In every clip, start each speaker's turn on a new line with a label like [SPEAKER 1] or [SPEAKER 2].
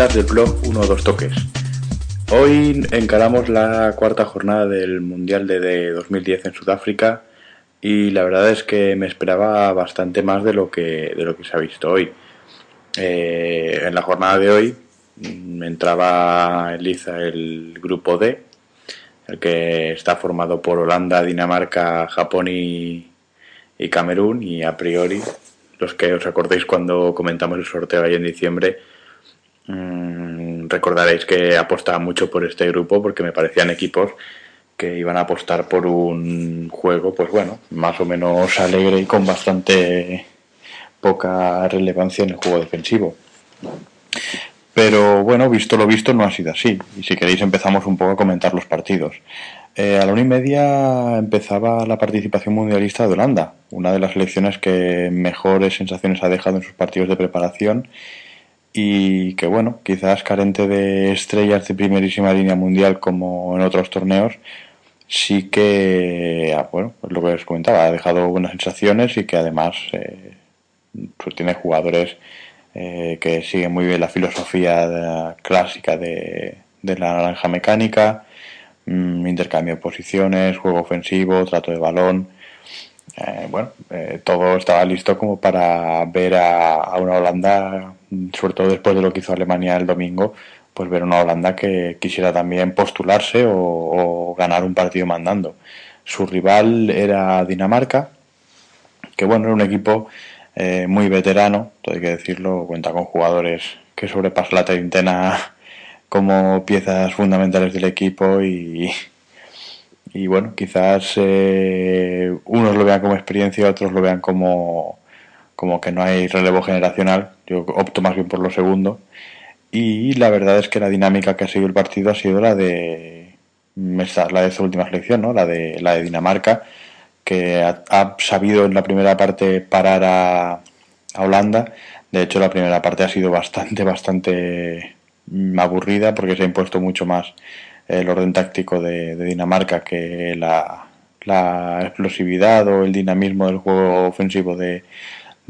[SPEAKER 1] podcast del blog 1 o 2 toques. Hoy encaramos la cuarta jornada del Mundial de 2010 en Sudáfrica y la verdad es que me esperaba bastante más de lo que, de lo que se ha visto hoy. Eh, en la jornada de hoy mm, entraba en liza el grupo D, el que está formado por Holanda, Dinamarca, Japón y, y Camerún y a priori los que os acordéis cuando comentamos el sorteo ahí en diciembre, recordaréis que apostaba mucho por este grupo porque me parecían equipos que iban a apostar por un juego, pues bueno, más o menos alegre y con bastante poca relevancia en el juego defensivo. Pero bueno, visto lo visto, no ha sido así. Y si queréis empezamos un poco a comentar los partidos. Eh, a la una y media empezaba la participación mundialista de Holanda, una de las selecciones que mejores sensaciones ha dejado en sus partidos de preparación y que bueno, quizás carente de estrellas de primerísima línea mundial como en otros torneos, sí que, ah, bueno, pues lo que os comentaba, ha dejado buenas sensaciones y que además eh, pues tiene jugadores eh, que siguen muy bien la filosofía clásica de, de la naranja mecánica, Mm, intercambio de posiciones, juego ofensivo, trato de balón. Eh, bueno, eh, todo estaba listo como para ver a, una Holanda, sobre todo después de lo que hizo Alemania el domingo, pues ver una Holanda que quisiera también postularse o, ganar un partido mandando. Su rival era Dinamarca, que bueno, era un equipo eh, muy veterano, todo hay que decirlo, cuenta con jugadores que sobrepasan la treintena como piezas fundamentales del equipo y, y bueno, quizás eh, unos lo vean como experiencia, otros lo vean como, como que no hay relevo generacional. Yo opto más bien por lo segundo. Y la verdad es que la dinámica que ha seguido el partido ha sido la de la de esta última selección, ¿no? la de la de Dinamarca, que ha, sabido en la primera parte parar a, a Holanda. De hecho, la primera parte ha sido bastante, bastante aburrida porque se ha impuesto mucho más el orden táctico de, Dinamarca que la, explosividad o el dinamismo del juego ofensivo de,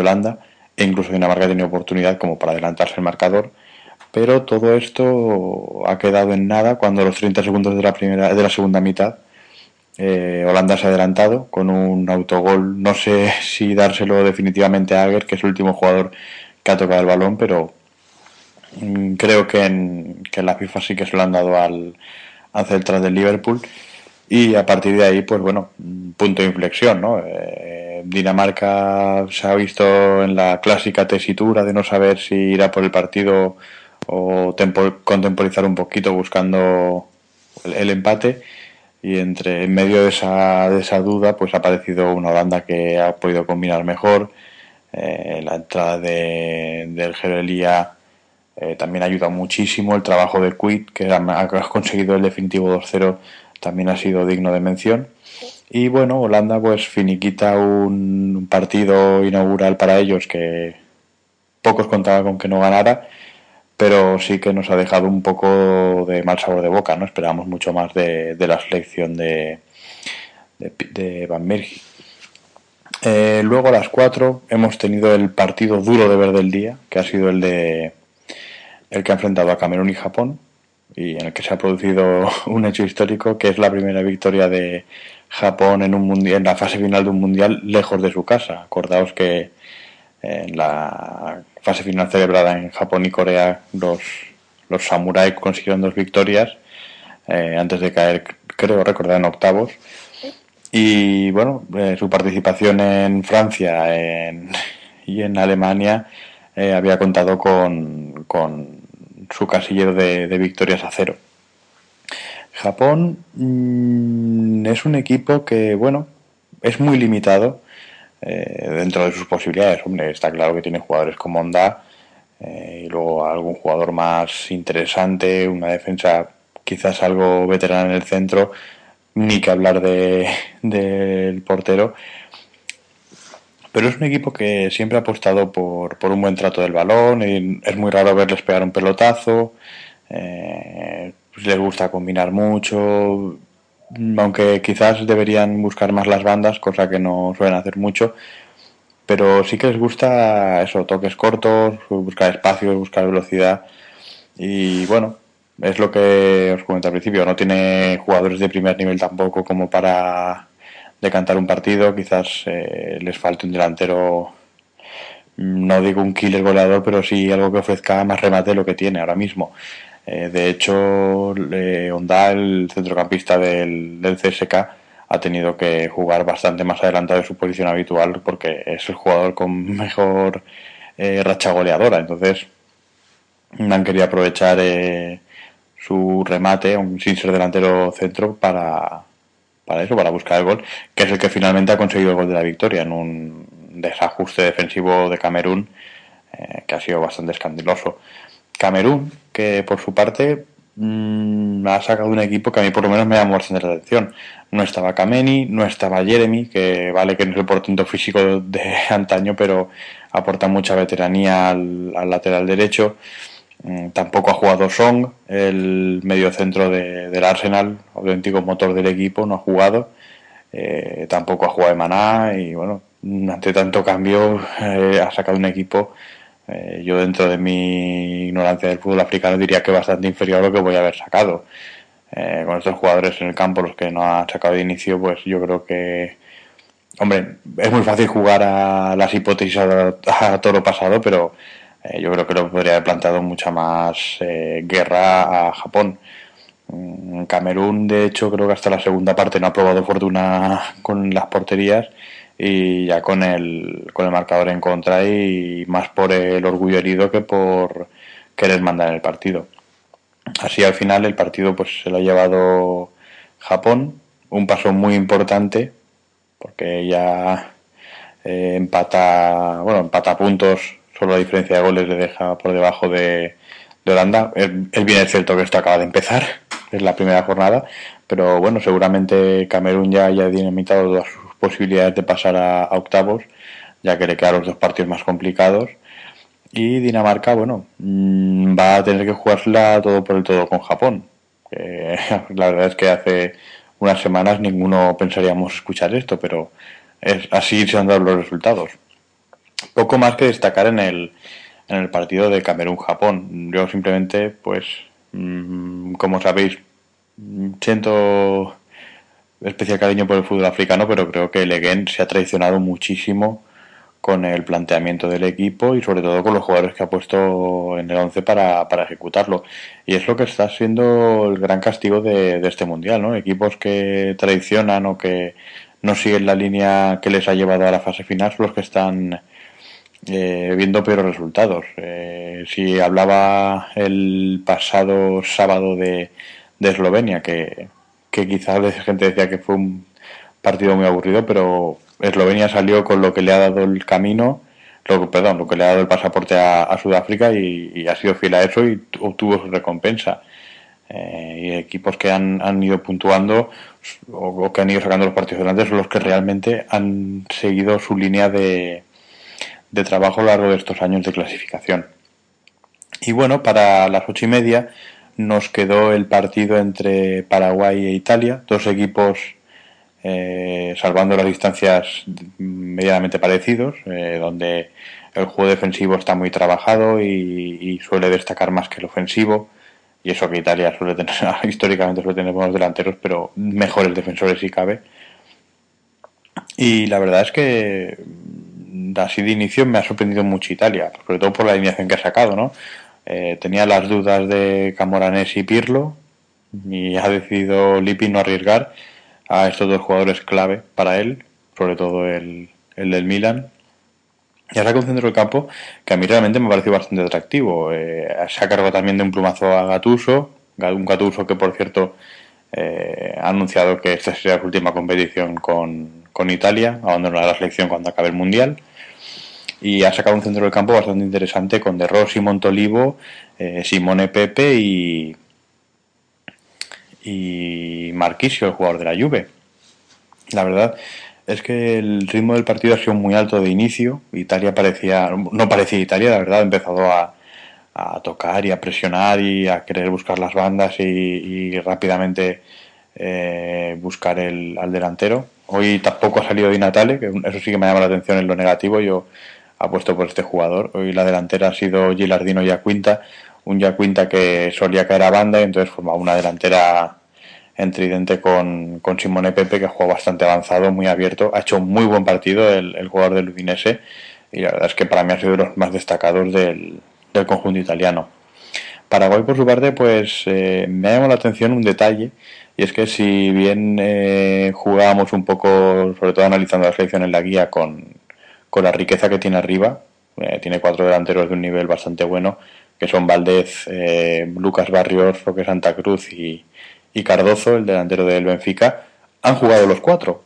[SPEAKER 1] Holanda e incluso Dinamarca ha tenido oportunidad como para adelantarse el marcador pero todo esto ha quedado en nada cuando los 30 segundos de la primera de la segunda mitad eh, Holanda se ha adelantado con un autogol. No sé si dárselo definitivamente a Ager que es el último jugador que ha tocado el balón pero Mm, creo que en, que la FIFA sí que se lo han dado al, al central del Liverpool. Y a partir de ahí pues bueno punto de inflexión no eh, Dinamarca se ha visto en la clásica tesitura de no saber si irá por el partido o contemporizar un poquito buscando el, empate. Y entre en medio de esa, de esa duda pues ha aparecido una Holanda que ha podido combinar mejor. Eh, la entrada de, del Gerelía eh, también ha ayudado muchísimo. El trabajo de Quid, que ha, conseguido el definitivo 2-0, también ha sido digno de mención. Y bueno, Holanda pues finiquita un partido inaugural para ellos que pocos contaban con que no ganara, pero sí que nos ha dejado un poco de mal sabor de boca, ¿no? Esperábamos mucho más de, la selección de, de, Van Mergi. Eh, luego a las 4 hemos tenido el partido duro de ver del día, que ha sido el de el que ha enfrentado a Camerún y Japón y en el que se ha producido un hecho histórico que es la primera victoria de Japón en un mundial, en la fase final de un mundial lejos de su casa. Acordaos que en la fase final celebrada en Japón y Corea los, los samuráis consiguieron dos victorias eh, antes de caer, creo recordar, en octavos. Y bueno, eh, su participación en Francia y en Alemania eh, había contado con, con su casillero de, victorias a cero. Japón mm, es un equipo que, bueno, es muy limitado eh, dentro de sus posibilidades. Hombre, está claro que tiene jugadores como Honda eh, y luego algún jugador más interesante, una defensa quizás algo veterana en el centro, ni que hablar de, del portero pero es un equipo que siempre ha apostado por, por un buen trato del balón y es muy raro verles pegar un pelotazo, eh, pues les gusta combinar mucho, aunque quizás deberían buscar más las bandas, cosa que no suelen hacer mucho, pero sí que les gusta eso, toques cortos, buscar espacios, buscar velocidad y bueno, es lo que os comenté al principio, no tiene jugadores de primer nivel tampoco como para decantar un partido, quizás eh, les falte un delantero, no digo un killer goleador, pero sí algo que ofrezca más remate de lo que tiene ahora mismo. Eh, de hecho, eh, Onda, el centrocampista del, del CSK, ha tenido que jugar bastante más adelantado de su posición habitual porque es el jugador con mejor eh, racha goleadora. Entonces, han querido aprovechar eh, su remate, sin ser delantero centro, para, para eso, para buscar el gol, que es el que finalmente ha conseguido el gol de la victoria en un desajuste defensivo de Camerún eh, que ha sido bastante escandaloso. Camerún, que por su parte mmm, ha sacado un equipo que a mí por lo menos me llamó bastante la atención. No estaba Kameni, no estaba Jeremy, que vale que no es el portento físico de antaño, pero aporta mucha veteranía al, al lateral derecho. Mm, tampoco ha jugado Song, el mediocentro de, del Arsenal, auténtico motor del equipo, no ha jugado. Eh, tampoco ha jugado Emaná y bueno, ante tanto cambio eh, ha sacado un equipo eh, yo dentro de mi ignorancia del fútbol africano diría que bastante inferior a lo que voy a haber sacado. Eh, con estos jugadores en el campo, los que no han sacado de inicio, pues yo creo que, hombre, es muy fácil jugar a las hipótesis a, a toro pasado, pero eh, yo creo que lo podría haber planteado mucha más eh, guerra a Japón. En Camerún, de hecho, creo que hasta la segunda parte no ha probado fortuna con las porterías y ya con el, con el marcador en contra y más por el orgullo herido que por querer mandar el partido. Así al final el partido pues se lo ha llevado Japón, un paso muy importante porque ya eh, empata, bueno, empata puntos, solo la diferencia de goles le deja por debajo de, Holanda. Es, bien cierto que esto acaba de empezar, es la primera jornada, pero bueno, seguramente Camerún ya haya dinamitado todas sus posibilidades de pasar a, octavos, ya que le quedan los dos partidos más complicados. Y Dinamarca, bueno, mmm, va a tener que jugársela todo por el todo con Japón. La verdad es que hace unas semanas ninguno pensaríamos escuchar esto, pero así se han dado los resultados. Poco más que destacar en el, en el partido de Camerún-Japón. Yo simplemente, pues, mmm, como sabéis, siento especial cariño por el fútbol africano, pero creo que Leguen se ha traicionado muchísimo con el planteamiento del equipo y sobre todo con los jugadores que ha puesto en el 11 para, para ejecutarlo. Y es lo que está siendo el gran castigo de, de, este mundial, ¿no? Equipos que traicionan o que no siguen la línea que les ha llevado a la fase final son los que están eh, viendo peores resultados. Eh, si hablaba el pasado sábado de, de Eslovenia, que que quizás la gente decía que fue un partido muy aburrido, pero Eslovenia salió con lo que le ha dado el camino, lo, perdón, lo que le ha dado el pasaporte a, Sudáfrica y, ha sido fiel a eso y obtuvo su recompensa. Eh, y equipos que han, han ido puntuando o, o, que han ido sacando los partidos delante son los que realmente han seguido su línea de, de trabajo a lo largo de estos años de clasificación. Y bueno, para las ocho y media nos quedó el partido entre Paraguay e Italia, dos equipos eh, salvando las distancias medianamente parecidos, eh, donde el juego defensivo está muy trabajado y, suele destacar más que el ofensivo. Y eso que Italia suele tener, históricamente suele tener buenos delanteros, pero mejores defensores si cabe. Y la verdad es que así de inicio me ha sorprendido mucho Italia, sobre todo por la alineación que ha sacado, ¿no? Eh, tenía las dudas de Camoranesi y Pirlo y ha decidido Lippi no arriesgar a estos dos jugadores clave para él, sobre todo el, el del Milan. Y ahora con centro del campo que a mí realmente me pareció bastante atractivo. Eh, se ha cargado también de un plumazo a Gatuso, un Gatuso que por cierto eh, ha anunciado que esta sería su última competición con, con Italia, abandonará la selección cuando acabe el Mundial y ha sacado un centro del campo bastante interesante con De Rossi, Montolivo, eh, Simone Pepe y, y Marquisio, el jugador de la Juve. La verdad es que el ritmo del partido ha sido muy alto de inicio. Italia parecía, no parecía Italia, la verdad, ha empezado a, tocar y a presionar y a querer buscar las bandas y, y rápidamente eh, buscar el, al delantero. Hoy tampoco ha salido Di Natale, que eso sí que me llama la atención en lo negativo. Yo apuesto por este jugador. Hoy la delantera ha sido Gilardino y un Yacuinta que solía caer a banda y entonces formaba una delantera en tridente con, con Simone Pepe, que juega bastante avanzado, muy abierto. Ha hecho un muy buen partido el, jugador del Udinese y la verdad es que para mí ha sido de los más destacados del, del conjunto italiano. Paraguay, por su parte, pues eh, me ha llamado la atención un detalle y es que si bien eh, jugábamos un poco, sobre todo analizando la selección en la guía, con, con la riqueza que tiene arriba, eh, tiene cuatro delanteros de un nivel bastante bueno, que son Valdez, eh, Lucas Barrios, Roque Santa Cruz y, Cardozo, el delantero del Benfica, han jugado los cuatro.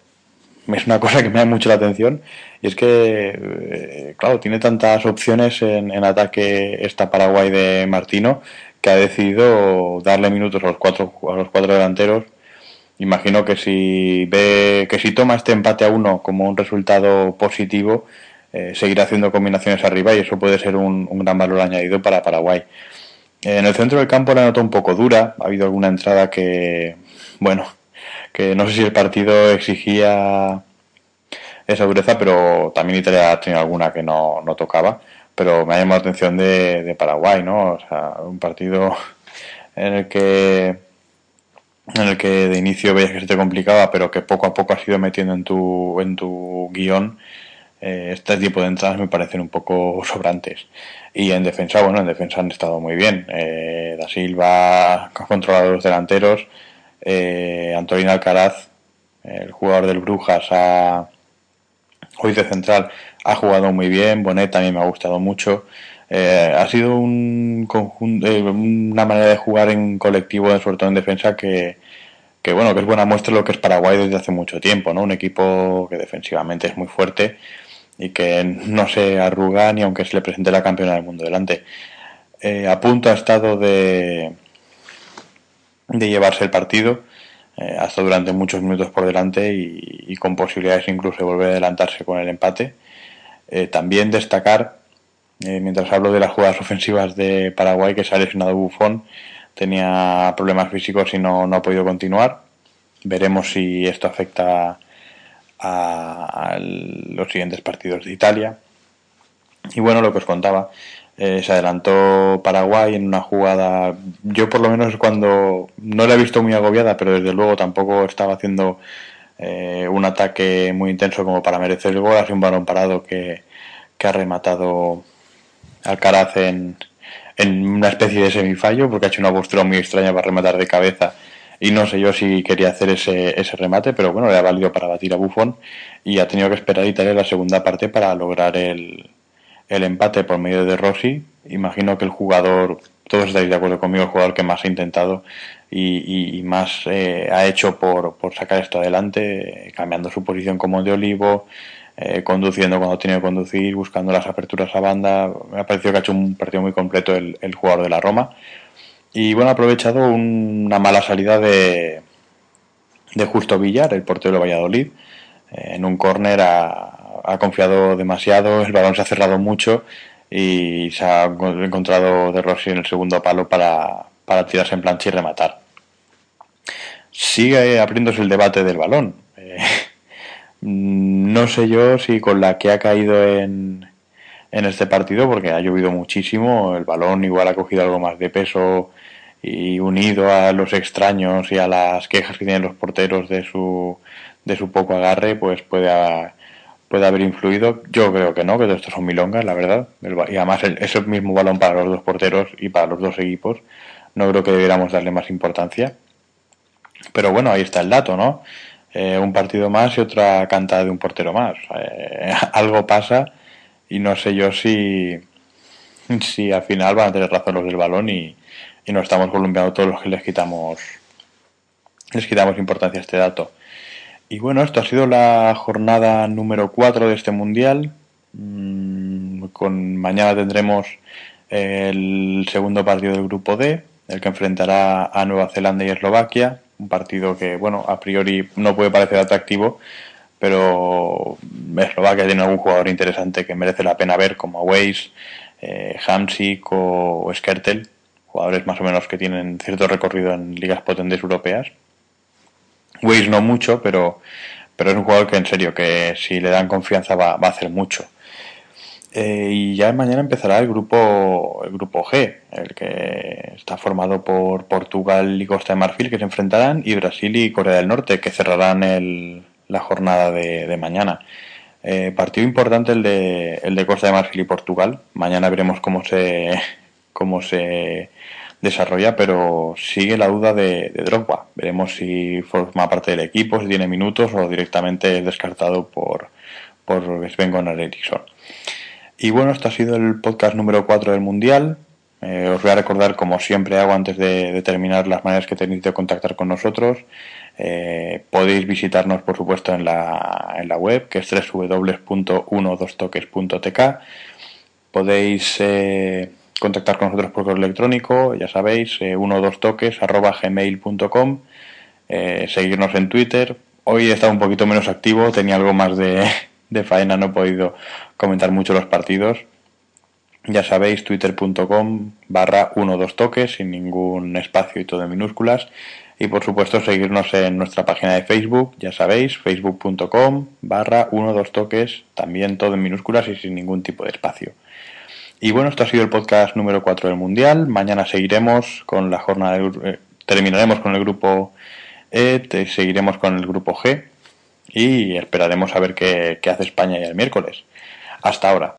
[SPEAKER 1] Es una cosa que me da mucho la atención y es que, eh, claro, tiene tantas opciones en, ataque esta Paraguay de Martino que ha decidido darle minutos a los cuatro, a los cuatro delanteros. Imagino que si ve que si toma este empate a uno como un resultado positivo, eh, seguir haciendo combinaciones arriba y eso puede ser un, gran valor añadido para Paraguay. en el centro del campo la nota un poco dura, ha habido alguna entrada que, bueno, que no sé si el partido exigía esa dureza, pero también Italia ha tenido alguna que no, tocaba, pero me ha llamado la atención de, Paraguay, ¿no? O sea, un partido en el que en el que de inicio veías que se te complicaba, pero que poco a poco has ido metiendo en tu, en tu guion eh, este tipo de entradas me parecen un poco sobrantes. Y en defensa, bueno, en defensa han estado muy bien. Eh, da Silva ha controlado los delanteros. Eh, Antonio Alcaraz, el jugador del Brujas, ha, hoy de central, ha jugado muy bien. Bonet también me ha gustado mucho. Eh, ha sido un conjunto, una manera de jugar en colectivo, sobre todo en defensa, que, bueno, que es buena muestra de lo que es Paraguay desde hace mucho tiempo, ¿no? Un equipo que defensivamente es muy fuerte y que no se arruga ni aunque se le presente la campeona del mundo delante. Eh, a punto ha estado de, de llevarse el partido, eh, durante muchos minutos por delante y, con posibilidades incluso de volver a adelantarse con el empate. Eh, también destacar, mientras hablo de las jugadas ofensivas de Paraguay, que se ha lesionado Bufón, tenía problemas físicos y no, no ha podido continuar. Veremos si esto afecta a los siguientes partidos de Italia. Y bueno, lo que os contaba, eh, se adelantó Paraguay en una jugada, yo por lo menos cuando no la he visto muy agobiada, pero desde luego tampoco estaba haciendo eh, un ataque muy intenso como para merecer el gol, sido un balón parado que, que ha rematado Alcaraz en, en una especie de semifallo, porque ha hecho una postura muy extraña para rematar de cabeza y no sé yo si quería hacer ese, ese remate, pero bueno, le ha valido para batir a Buffon y ha tenido que esperar Italia la segunda parte para lograr el, el empate por medio de Rossi. Imagino que el jugador, todos estáis de acuerdo conmigo, el jugador que más ha intentado y, y, más eh, ha hecho por, por sacar esto adelante, cambiando su posición como de olivo, eh, conduciendo cuando tiene que conducir, buscando las aperturas a banda. Me ha parecido que ha hecho un partido muy completo el, jugador de la Roma. Y bueno, ha aprovechado una mala salida de, de Justo Villar, el portero de Valladolid. Eh, en un córner ha, confiado demasiado, el balón se ha cerrado mucho y se ha encontrado de Rossi en el segundo palo para, para tirarse en plancha y rematar. Sigue abriéndose el debate del balón. Eh, no sé yo si con la que ha caído en, en este partido, porque ha llovido muchísimo, el balón igual ha cogido algo más de peso y unido a los extraños y a las quejas que tienen los porteros de su, de su poco agarre, pues puede, puede haber influido. Yo creo que no, que estos son milongas, la verdad. Y además ese mismo balón para los dos porteros y para los dos equipos, no creo que debiéramos darle más importancia. Pero bueno, ahí está el dato, ¿no? Eh, un partido más y otra cantada de un portero más. Eh, algo pasa y no sé yo si, si al final van a tener razón los del balón y, y nos estamos columpiando todos los que les quitamos les quitamos importancia a este dato. Y bueno, esto ha sido la jornada número 4 de este mundial. Mm, con mañana tendremos el segundo partido del grupo D, el que enfrentará a Nueva Zelanda y Eslovaquia, un partido que bueno, a priori no puede parecer atractivo, pero Eslovaquia tiene algún jugador interesante que merece la pena ver como Weiss, eh, Hamsik o Skertel jugadores más o menos que tienen cierto recorrido en ligas potentes europeas. Weiss no mucho, pero, pero es un jugador que en serio, que si le dan confianza va, va a hacer mucho. Eh, y ya mañana empezará el grupo el grupo G, el que está formado por Portugal y Costa de Marfil que se enfrentarán y Brasil y Corea del Norte que cerrarán el, la jornada de, mañana. Eh, partido importante el de, el de Costa de Marfil y Portugal. Mañana veremos cómo se cómo se desarrolla, pero sigue la duda de, de Drogba. Veremos si forma parte del equipo, si tiene minutos o directamente es descartado por, por Sven Gunnar Eriksson. Y bueno, este ha sido el podcast número 4 del Mundial. Eh, os voy a recordar, como siempre hago antes de, terminar, las maneras que tenéis de contactar con nosotros. Eh, podéis visitarnos, por supuesto, en la, en la web, que es www.12toques.tk. Podéis eh, contactar con nosotros por correo electrónico, ya sabéis, eh, 12toques.gmail.com, eh, seguirnos en Twitter. Hoy he estado un poquito menos activo, tenía algo más de, de faena, no he podido comentar mucho los partidos. Ya sabéis, twitter.com barra 12 toques, sin ningún espacio y todo en minúsculas. Y por supuesto, seguirnos en nuestra página de Facebook, ya sabéis, facebook.com barra 12 toques, también todo en minúsculas y sin ningún tipo de espacio. Y bueno, esto ha sido el podcast número 4 del Mundial. Mañana seguiremos con la jornada, eh, terminaremos con el grupo E, seguiremos con el grupo G y esperaremos a ver qué, hace España ya el miércoles. Hasta ahora.